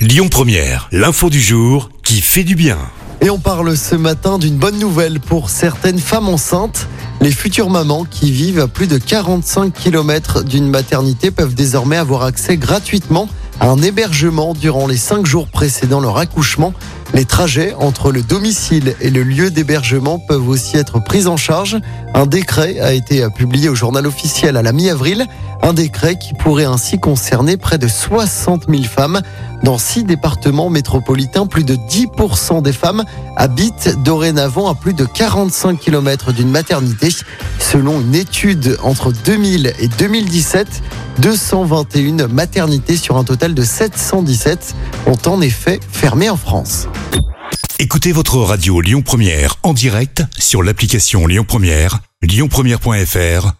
Lyon Première, l'info du jour qui fait du bien. Et on parle ce matin d'une bonne nouvelle pour certaines femmes enceintes. Les futures mamans qui vivent à plus de 45 km d'une maternité peuvent désormais avoir accès gratuitement à un hébergement durant les 5 jours précédant leur accouchement. Les trajets entre le domicile et le lieu d'hébergement peuvent aussi être pris en charge. Un décret a été publié au journal officiel à la mi-avril. Un décret qui pourrait ainsi concerner près de 60 000 femmes. Dans six départements métropolitains, plus de 10% des femmes habitent dorénavant à plus de 45 km d'une maternité. Selon une étude entre 2000 et 2017, 221 maternités sur un total de 717 ont en effet fermé en France. Écoutez votre radio Lyon Première en direct sur l'application Lyon Première, lyonpremière.fr